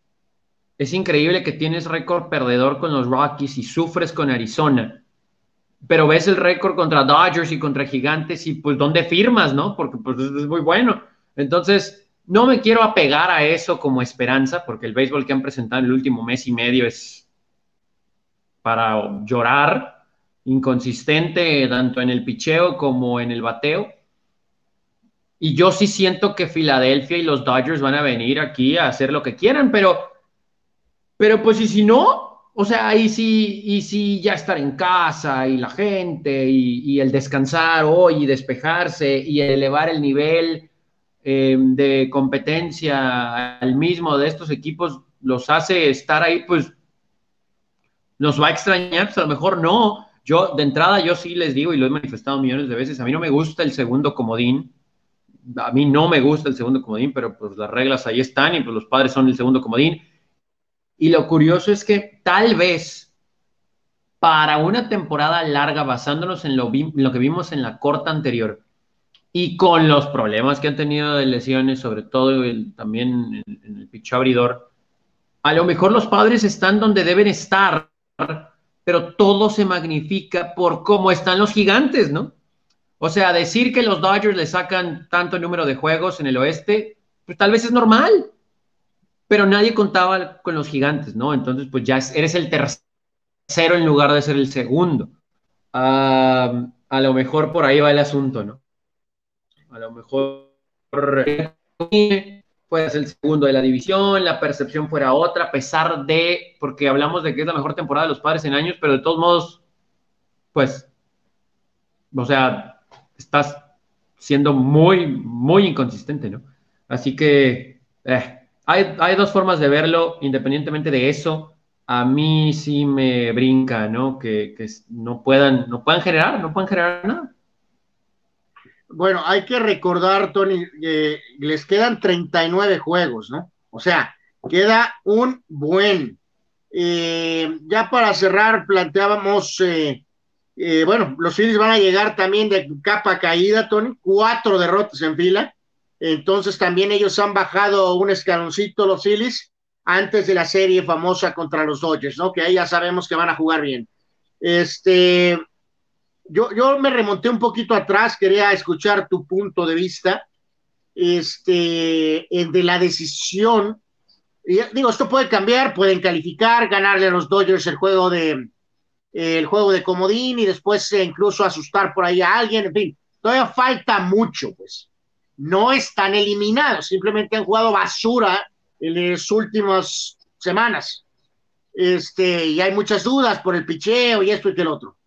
es increíble que tienes récord perdedor con los Rockies y sufres con Arizona pero ves el récord contra Dodgers y contra Gigantes y pues dónde firmas, ¿no? Porque pues es muy bueno. Entonces, no me quiero apegar a eso como esperanza, porque el béisbol que han presentado en el último mes y medio es para llorar, inconsistente tanto en el picheo como en el bateo. Y yo sí siento que Filadelfia y los Dodgers van a venir aquí a hacer lo que quieran, pero, pero pues y si no, o sea, y si, y si ya estar en casa y la gente y, el descansar hoy y despejarse y elevar el nivel em, de competencia al mismo de estos equipos los hace estar ahí, pues nos va a extrañar, pues a lo mejor no. Yo, de entrada, yo sí les digo y lo he manifestado millones de veces, a mí no me gusta el segundo comodín, a mí no me gusta el segundo comodín, pero pues las reglas ahí están y pues los padres son el segundo comodín y lo curioso es que tal vez para una temporada larga, basándonos en lo, que vimos en la corta anterior y con los problemas que han tenido de lesiones, sobre todo también en, el picho abridor, a lo mejor los padres están donde deben estar, pero todo se magnifica por cómo están los gigantes, ¿no? O sea, decir que los Dodgers le sacan tanto número de juegos en el oeste, pues tal vez es normal pero nadie contaba con los gigantes, ¿no? Entonces, pues ya eres el tercero en lugar de ser el segundo. a lo mejor por ahí va el asunto, ¿no? A lo mejor puede ser el segundo de la división, la percepción fuera otra, a pesar de, porque hablamos de que es la mejor temporada de los padres en años, pero de todos modos, pues, o sea, estás siendo muy, muy inconsistente, ¿no? Así que, eh, hay, dos formas de verlo, independientemente de eso. A mí sí me brinca, ¿no? Que, no, puedan, no puedan generar, no puedan generar nada. Bueno, hay que recordar, Tony, que les quedan 39 juegos, ¿no? O sea, queda un buen. Eh, ya para cerrar, planteábamos, eh, eh, bueno, los Phillies van a llegar también de capa caída, Tony, cuatro derrotas en fila. Entonces también ellos han bajado un escaloncito los Phillies antes de la serie famosa contra los Dodgers, ¿no? Que ahí ya sabemos que van a jugar bien. Este, yo, yo me remonté un poquito atrás, quería escuchar tu punto de vista, este, de la decisión. digo, esto puede cambiar, pueden calificar, ganarle a los Dodgers el juego de el juego de comodín y después incluso asustar por ahí a alguien, en fin, todavía falta mucho, pues no están eliminados, simplemente han jugado basura en las últimas semanas. Este, y hay muchas dudas por el picheo y esto y que el otro.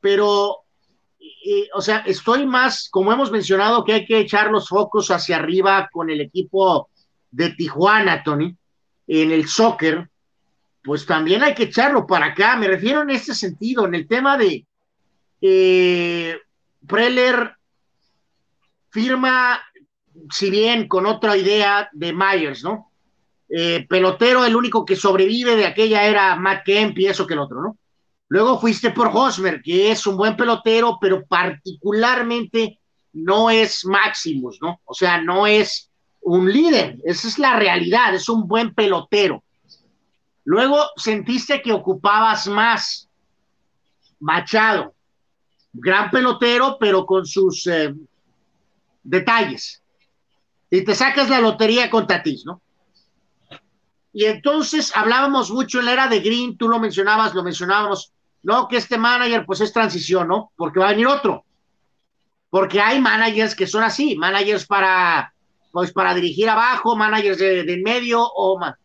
Pero, o sea, estoy más, como hemos mencionado, que hay que echar los focos hacia arriba con el equipo de Tijuana, Tony, en el soccer, pues también hay que echarlo para acá. Me refiero en este sentido, en el tema de eh, Preller firma, si bien con otra idea de Myers, ¿no? Eh, pelotero, el único que sobrevive de aquella era Matt Kemp y eso que el otro, ¿no? Luego fuiste por Hosmer, que es un buen pelotero, pero particularmente no es Maximus, ¿no? O sea, no es un líder, esa es la realidad, es un buen pelotero. Luego sentiste que ocupabas más Machado, gran pelotero, pero con sus eh, detalles. Y te sacas la lotería con Tatis, ¿no? Y entonces hablábamos mucho en la era de Green, tú lo mencionabas, lo mencionábamos no, que este manager pues es transición, ¿no? Porque va a venir otro. Porque hay managers que son así, managers para, pues para dirigir abajo, managers de, de medio o más.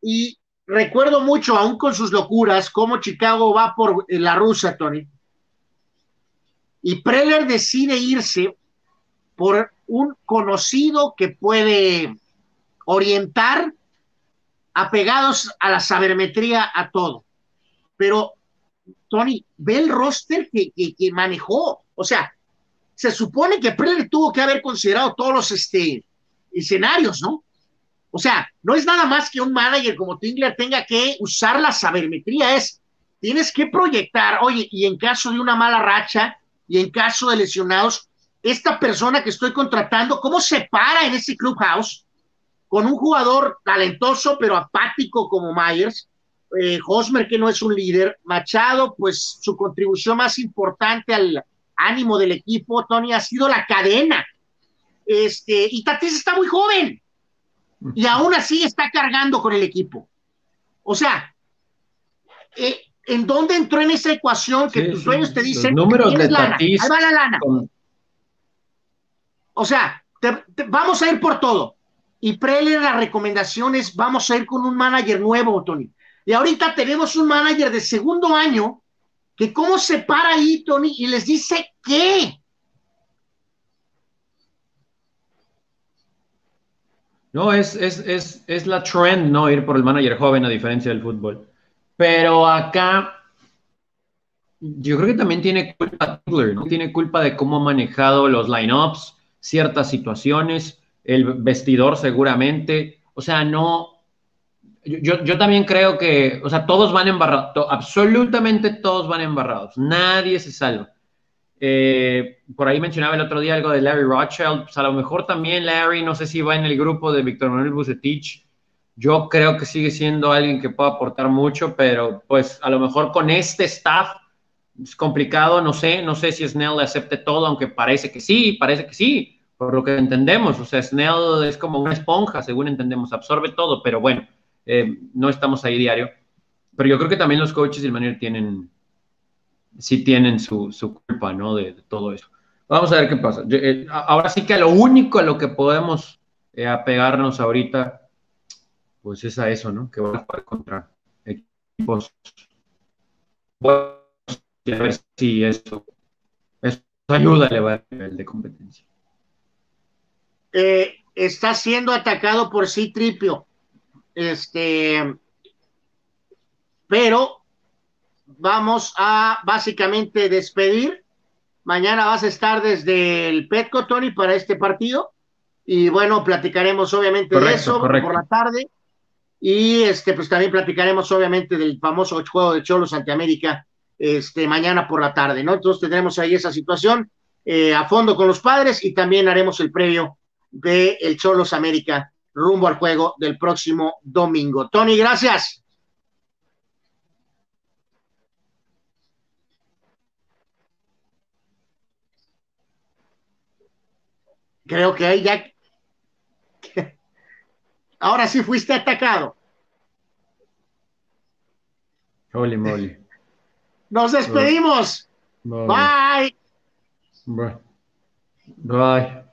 Y recuerdo mucho, aún con sus locuras, cómo Chicago va por la rusa, Tony. Y Preller decide irse por un conocido que puede orientar apegados a la sabermetría a todo. Pero, Tony, ve el roster que, que, manejó. O sea, se supone que Preller tuvo que haber considerado todos los este, escenarios, ¿no? O sea, no es nada más que un manager como Tingler tenga que usar la sabermetría, es, tienes que proyectar, oye, y en caso de una mala racha y en caso de lesionados, esta persona que estoy contratando, ¿cómo se para en ese clubhouse con un jugador talentoso pero apático como Myers? Eh, Hosmer, que no es un líder, Machado, pues su contribución más importante al ánimo del equipo, Tony, ha sido la cadena. Este, y Tatis está muy joven y aún así está cargando con el equipo. O sea, eh, ¿en dónde entró en esa ecuación que tus dueños te dicen números de lana? Ahí va la lana. O sea, vamos a ir por todo. Y Preller, la recomendación es, vamos a ir con un manager nuevo, Tony. Y ahorita tenemos un manager de segundo año que cómo se para ahí, Tony, y les dice qué. No, es, es, es, es la trend, ¿no? Ir por el manager joven a diferencia del fútbol. Pero acá yo creo que también tiene culpa ¿no? Tiene culpa de cómo ha manejado los lineups, ciertas situaciones, el vestidor seguramente. O sea, no. Yo, yo también creo que, o sea, todos van embarrados, absolutamente todos van embarrados. Nadie se salva. Eh, por ahí mencionaba el otro día algo de Larry Rothschild. Pues a lo mejor también Larry, no sé si va en el grupo de Víctor Manuel Bucetich. Yo creo que sigue siendo alguien que puede aportar mucho, pero pues a lo mejor con este staff es complicado, no sé, no sé si Snell acepte todo, aunque parece que sí, parece que sí, por lo que entendemos. O sea, Snell es como una esponja, según entendemos, absorbe todo, pero bueno, eh, no estamos ahí diario. Pero yo creo que también los coaches y el tienen, sí tienen su, culpa, ¿no? De, todo eso. Vamos a ver qué pasa. Eh, ahora sí que lo único a lo que podemos eh, apegarnos ahorita, pues es a eso, ¿no? Que van a jugar contra equipos. Bueno, a ver si eso, eso ayuda a elevar el nivel de competencia. Eh, está siendo atacado por Citripio. Este, pero vamos a básicamente despedir. Mañana vas a estar desde el Petco, Tony, para este partido. Y bueno, platicaremos obviamente de eso por la tarde. Y este, pues también platicaremos obviamente del famoso juego de Cholos ante América este, mañana por la tarde, ¿no? Entonces tendremos ahí esa situación eh, a fondo con los padres y también haremos el previo de el Cholos América rumbo al juego del próximo domingo. Tony, gracias. Creo que ahí ya. Ahora sí fuiste atacado. Holy moly. Nos despedimos. Bye. Bye. Bye.